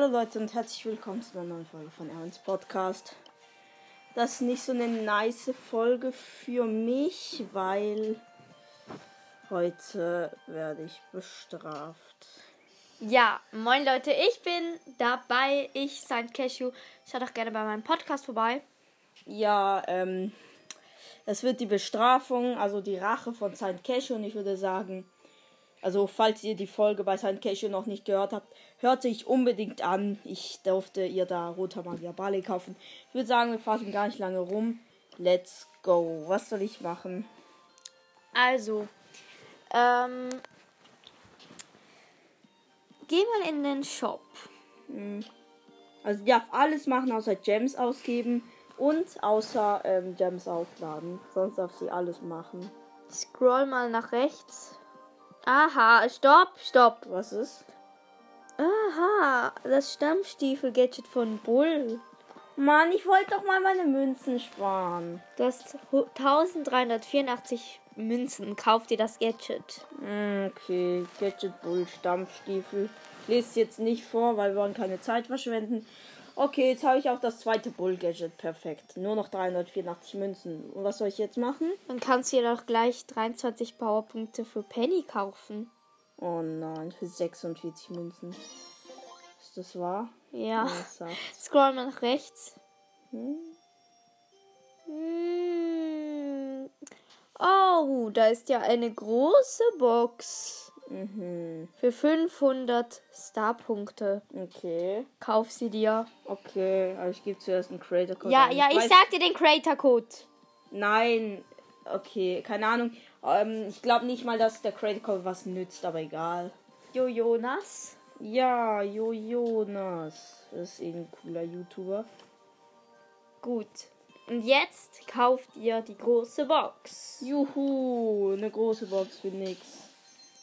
Hallo Leute und herzlich willkommen zu einer neuen Folge von Ernst Podcast. Das ist nicht so eine nice Folge für mich, weil heute werde ich bestraft. Ja, moin Leute, ich bin dabei. Ich, Saint Cashew. Schaut doch gerne bei meinem Podcast vorbei. Ja, ähm, es wird die Bestrafung, also die Rache von Saint Cashew und ich würde sagen, also falls ihr die Folge bei Saint Cashew noch nicht gehört habt, hört sich unbedingt an. Ich durfte ihr da Roter Magia Bali kaufen. Ich würde sagen, wir fassen gar nicht lange rum. Let's go. Was soll ich machen? Also, ähm, geh mal in den Shop. Also ihr darf alles machen, außer Gems ausgeben und außer ähm, Gems aufladen. Sonst darf sie alles machen. Scroll mal nach rechts. Aha, stopp, stopp. Was ist? Aha, das Stammstiefel-Gadget von Bull. Mann, ich wollte doch mal meine Münzen sparen. Du hast hu- 1384 Münzen. Kauf dir das Gadget. Hm, Okay, Gadget Bull lese es jetzt nicht vor, weil wir wollen keine Zeit verschwenden. Okay, jetzt habe ich auch das zweite Bull Gadget. Perfekt. Nur noch 384 Münzen. Und was soll ich jetzt machen? Dann kannst du dir doch gleich 23 Powerpunkte für Penny kaufen. Oh nein, für 46 Münzen. Ist das wahr? Ja. Scroll mal nach rechts. Hm? Hm. Oh, da ist ja eine große Box. Mhm. Für 500 Starpunkte. Okay. Kauf sie dir. Okay, aber ich gebe zuerst einen Creator Code. Ja, ein. ja, ich weiß- sag dir den Creator Code. Nein. Okay, keine Ahnung. Ähm, ich glaube nicht mal, dass der Creator Code was nützt, aber egal. Jo Jonas. Ja, Jo Jonas. Das ist irgendein cooler YouTuber. Gut. Und jetzt kauft ihr die große Box. Juhu, eine große Box für nix.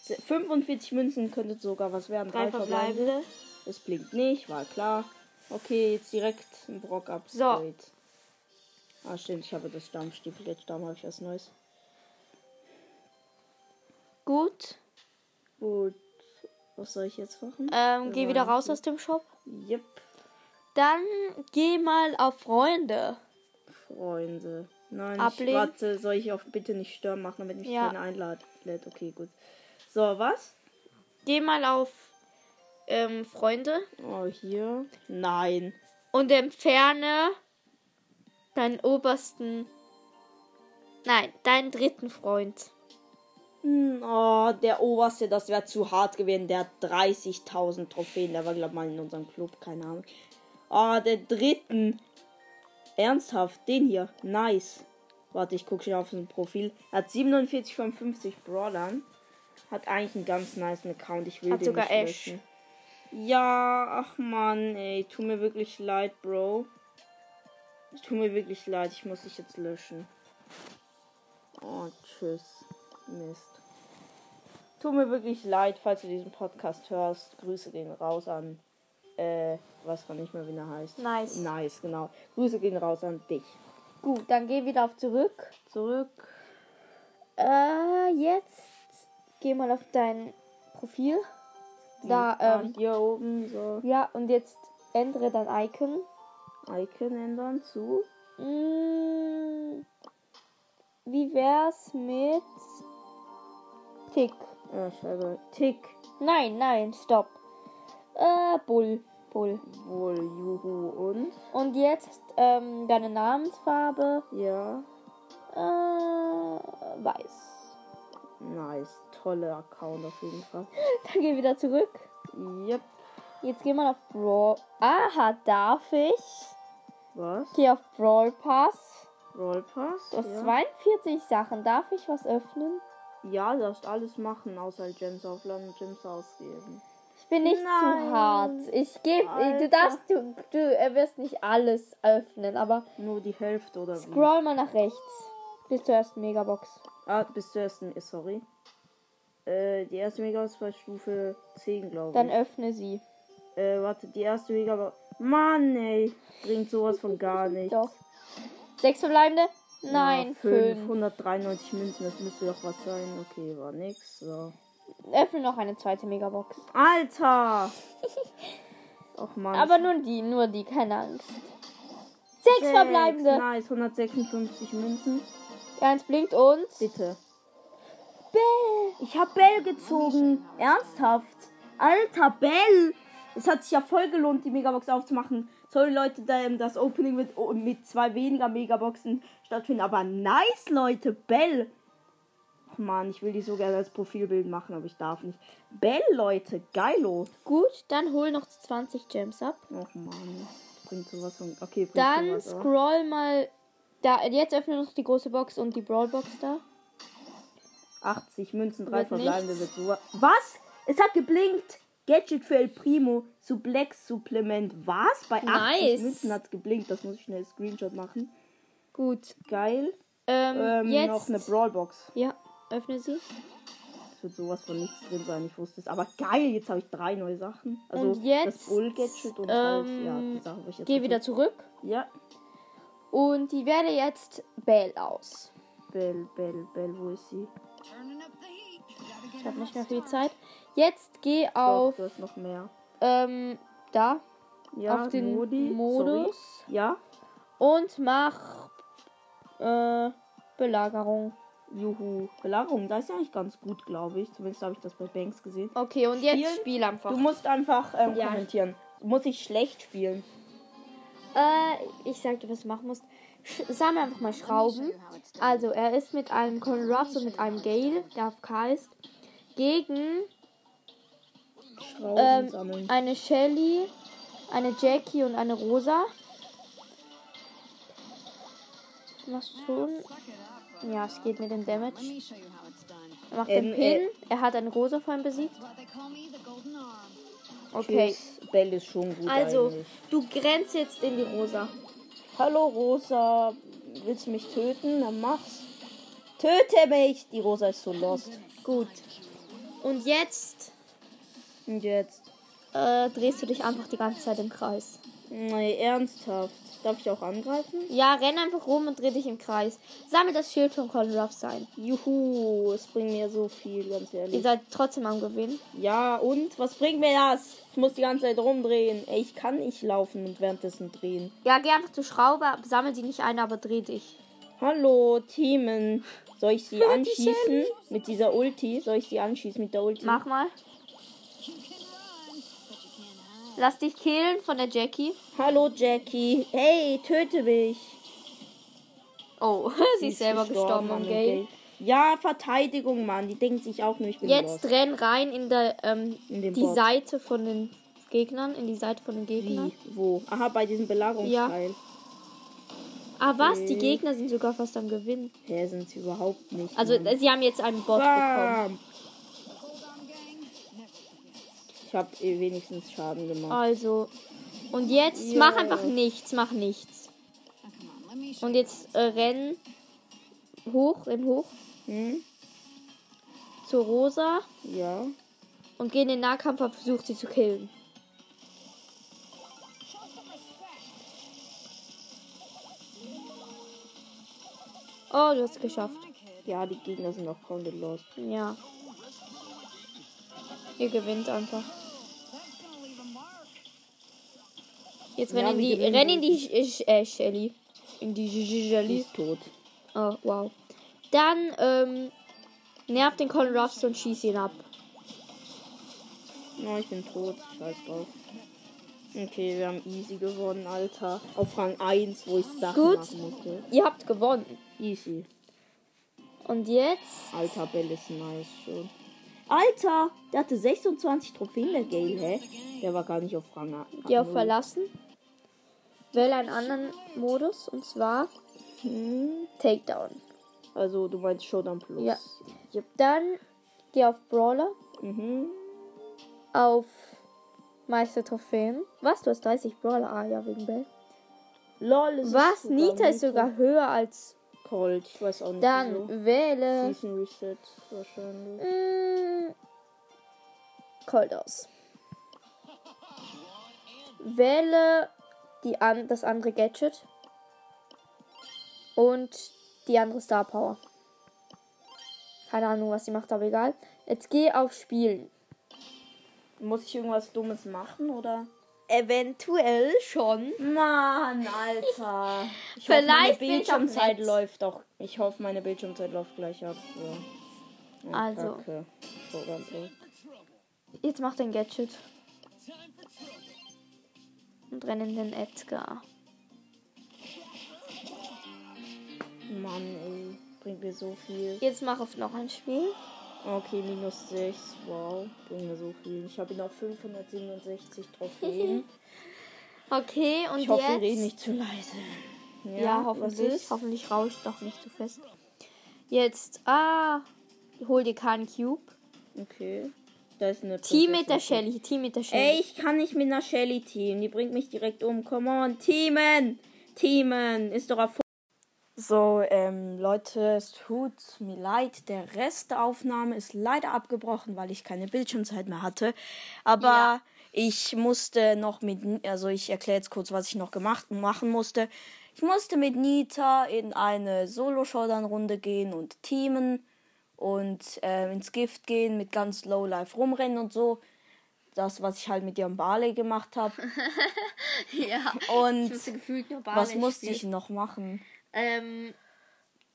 45 Münzen könnte sogar was werden. Drei verbleibende. Es blinkt nicht, war klar. Okay, jetzt direkt ein Brock Upgrade. Ah, stimmt, ich habe das Stammstiefel jetzt. Da habe ich was Neues. Gut. Gut. Was soll ich jetzt machen? Ähm, geh wieder raus aus dem Shop. Yep, Dann geh mal auf Freunde. Freunde. Nein, ich Ablehnen. warte, soll ich auf bitte nicht stören machen, damit mich Ja. keiner einladet. Okay, gut. So, was? Geh mal auf ähm, Freunde Oh, hier. Nein. und entferne deinen obersten. Nein, deinen dritten Freund. Hm, Oh, der oberste, das wäre zu hart gewesen. Der hat 30.000 Trophäen. Der war, glaube ich, mal in unserem Club. Keine Ahnung. Oh, der dritten. Ernsthaft, den hier. Nice. Warte, ich gucke schon auf sein Profil. Er hat 47 von 50 Brawlern. Hat eigentlich einen ganz nice Account. Ich will Hat den sogar nicht Ash. löschen. Ja, ach man, ey. Tut mir wirklich leid, Bro. Es tut mir wirklich leid. Ich muss dich jetzt löschen. Oh, tschüss. Mist. Tut mir wirklich leid, falls du diesen Podcast hörst. Grüße gehen raus an. Äh, weiß gar nicht mehr, wie er heißt. Nice. Nice, genau. Grüße gehen raus an dich. Gut, dann geh wieder auf zurück. Zurück. Äh, jetzt geh mal auf dein Profil. Da, Ah, ähm, hier oben so. ja, und jetzt ändere dein Icon. Icon ändern zu. Mm, wie wär's mit Tick? Ja, scheiße. Tick. Nein, nein, stopp. Äh, Bull. Bull. Wohl, juhu. Und? Und jetzt ähm, deine Namensfarbe. Ja. Äh, weiß. Nice. Toller Account auf jeden Fall. Dann geh wieder zurück. Yep. Jetzt geh mal auf Brawl. Aha, darf ich? Was? Geh auf Brawl Pass. Roll Pass? Du hast ja. 42 Sachen. Darf ich was öffnen? ja, du darfst alles machen, außer Gems aufladen und Gems ausgeben. Ich bin nicht Nein. zu hart. Ich gebe. Du darfst. Du, du wirst nicht alles öffnen, aber Nur die Hälfte oder wie? scroll mal nach rechts. Bis zur ersten Megabox. Ah, bis zur ersten, sorry. Äh, die erste Mega ist bei Stufe 10, glaube ich. Dann öffne sie. Äh, warte, die erste Mega war. Mann, ey. Bringt sowas von gar nichts. Doch. Sechs verbleibende? Nein, ja, fünf. 193 Münzen, das müsste doch was sein. Okay, war nix. So. Öffne noch eine zweite Megabox. Alter! Och man. Aber nur die, nur die, keine Angst. Sechs, Sechs, verbleibende. Nice, 156 Münzen. Eins blinkt und. Bitte. Bäh. Ich hab Bell gezogen. Ernsthaft. Alter, Bell. Es hat sich ja voll gelohnt, die Megabox aufzumachen. Sorry, Leute, ähm, das Opening mit, oh, mit zwei weniger Megaboxen stattfindet. Aber nice, Leute. Bell. Ach man, ich will die so gerne als Profilbild machen, aber ich darf nicht. Bell, Leute. Geilo. Gut, dann hol noch 20 Gems ab. Ach man. Bringt sowas von. Okay, bringt Dann sowas, scroll mal. Da, jetzt öffne noch die große Box und die Brawlbox da. 80 Münzen, drei Wird verbleibende wird so. Was? Es hat geblinkt. Gadget für El Primo. Suplex Supplement. Was? Bei 80 Nice. Münzen hat es geblinkt. Das muss ich schnell Screenshot machen. Gut. Geil. Ähm, Ähm, jetzt. noch eine Brawlbox. Ja, öffne sie. Es wird sowas von nichts drin sein. Ich wusste es. Aber geil, jetzt habe ich drei neue Sachen. Also Und jetzt, das Bull Gadget und ähm, halt, ja, die Sache, wo ich jetzt Geh wieder zurück. Ja. Und die wähle jetzt Bell aus. Bell, Bell, Bell, wo ist sie? Ich habe nicht mehr viel Zeit. Jetzt geh Doch, auf du hast noch mehr. ähm, da Ja, auf den Modi. Modus Sorry. Ja. und mach äh, Belagerung. Juhu. Belagerung, da ist ja eigentlich ganz gut, glaube ich. Zumindest habe ich das bei Banks gesehen. Okay, und jetzt Spielen? spiel einfach. Du musst einfach ähm, Ja. kommentieren. Muss ich schlecht spielen? Äh, ich sag dir, was du machen musst. Sch sammle einfach mal Schrauben. Also, er ist mit einem Colin Ruffs und mit einem Gale, der auf K ist, gegen Schrauben ähm, eine Shelly, eine Jackie und eine Rosa. Machst du schon? Ja, es geht mit dem Damage. Er macht den Ähm, Pin. äh, er hat eine Rosa vorhin besiegt. Okay. Tschüss. Bell ist schon gut Also, eigentlich. du grenzt jetzt in die Rosa. Hallo Rosa, willst du mich töten? Dann mach's. Töte mich! Die Rosa ist so lost. Gut. Und jetzt Und jetzt? äh, drehst du dich einfach die ganze Zeit im Kreis. Nee, ernsthaft. Darf ich auch angreifen? Ja, renn einfach rum und dreh dich im Kreis. Sammel das Schild von Colin Ruffs ein. Juhu, es bringt mir so viel, ganz Ihr ehrlich. seid trotzdem am Gewinnen. Ja, und? Was bringt mir das? Ich muss die ganze Zeit rumdrehen. Ey, ich kann nicht laufen und währenddessen drehen. Ja, geh einfach zur Schraube, sammel die nicht ein, aber dreh dich. Hallo, Teamen. Soll ich sie anschießen? Mit dieser Ulti? Soll ich sie anschießen mit der Ulti? Mach mal. Lass dich killen von der Jackie. Hallo, Jackie. Hey, töte mich. Oh, sie ist selber gestorben am am Gale. Ja, Verteidigung, Mann. Die denken sich auch nur, ich bin Jetzt lost. renn rein in der ähm, In die Bot. Seite von den Gegnern, in die Seite von den Gegnern. Wie? Wo? Aha, bei diesem Belagerungsteil. Ah, was? Die Okay. Gegner sind sogar fast am Gewinnen. Hä, sind sie überhaupt nicht. Also, Mann. sie haben jetzt einen Bot bekommen. Ich habe eh wenigstens Schaden gemacht. Also, und jetzt Ja. mach einfach nichts, mach nichts. Und jetzt äh, renn hoch, renn hoch Hm? zur Rosa Ja. und geh in den Nahkampf und versuch sie zu killen. Oh, du hast es geschafft. Ja, die Gegner sind auch komplett lost. Ja. Ihr gewinnt einfach. Jetzt Ja, wir die, renn in die äh, Shelly. In die Shelly. ist tot. Oh, wow. Dann, ähm, nerv den Colin Ruffs und schieß ihn ab. Oh, ich bin tot. Scheiß drauf. Okay, wir haben easy gewonnen, Alter. Auf Rang 1, wo ich Sachen Gut. machen musste. Ihr habt gewonnen. Easy. Und jetzt, Alter, Bell ist nice schon. Alter, der hatte 26 Trophäen, der Gale, hä? Der war gar nicht auf Rang 1. geh auf Verlassen. Wähle einen anderen Modus und zwar Hm, Takedown. also, du meinst Showdown Plus. Ja. Yep. Dann geh auf Brawler, Mhm. auf Meister Trophäen. Was? Du hast 30 Brawler? Ah, ja, wegen Bell. Lol, Was? Nita ist sogar höher als. Cold. Ich weiß auch nicht. Dann wieso. wähle. Season Reset wahrscheinlich. Mm, Cold aus. Wähle die an, das andere Gadget. Und die andere Star Power. Keine Ahnung, was sie macht, aber egal. Jetzt geh auf Spielen. Muss ich irgendwas Dummes machen oder? Eventuell schon. Mann, Alter. Ich hoffe, meine Vielleicht ich auch Bildschirmzeit läuft auch. Ich hoffe, meine Bildschirmzeit läuft gleich ab. So. Also. So, ganz so. Jetzt macht ein Gadget. Und rennen den Edgar. Mann, ey. Bringt mir so viel. Jetzt mach auf noch ein Spiel. Okay, minus 6. Wow. Bringt mir so viel. Ich habe ihn auf 567 Trophäen. Okay, und Ich hoffe, jetzt. reden nicht zu leise. Ja, was hoffentlich. ist? Hoffentlich rauscht doch nicht zu fest. Jetzt, ah, hol dir keinen Cube. Okay. Da ist eine Team mit der. Shelly, Team mit der Shelly. Ey, ich kann nicht mit einer Shelly teamen. Die bringt mich direkt um. Come on, teamen! Teamen! Ist doch Erfolg. So, ähm, Leute, es tut mir leid. Der Rest der Aufnahme ist leider abgebrochen, weil ich keine Bildschirmzeit mehr hatte. Aber Ja. ich musste noch mit, also ich erkläre jetzt kurz, was ich noch gemacht machen musste. Ich musste mit Nita in eine Solo-Showdown-Runde gehen und teamen und äh, ins Gift gehen, mit ganz Low Life rumrennen und so. Das, was ich halt mit ihrem Barley gemacht habe. ja. Und was musste ich noch machen? Ähm,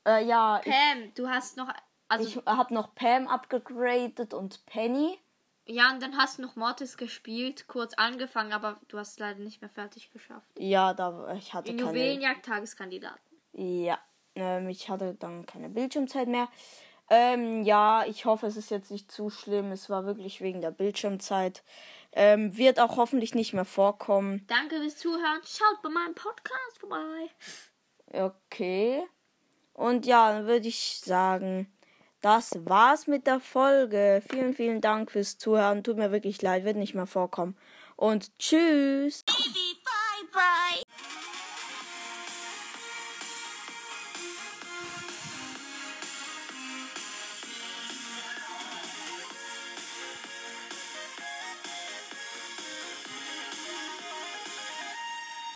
Äh, ja, ich, Pam, du hast noch. Also, ich habe noch Pam abgegradet und Penny. ja, und dann hast du noch Mortis gespielt, kurz angefangen, aber du hast es leider nicht mehr fertig geschafft. Ja, da ich hatte In keine. Juwelenjagd Tageskandidaten. Ja, ähm, ich hatte dann keine Bildschirmzeit mehr. Ähm, ja, ich hoffe, es ist jetzt nicht zu schlimm. Es war wirklich wegen der Bildschirmzeit. Ähm, wird auch hoffentlich nicht mehr vorkommen. Danke fürs Zuhören. Schaut bei meinem Podcast vorbei. Okay. Und ja, dann würde ich sagen, das war's mit der Folge. Vielen, vielen Dank fürs Zuhören. Tut mir wirklich leid, wird nicht mehr vorkommen. Und tschüss.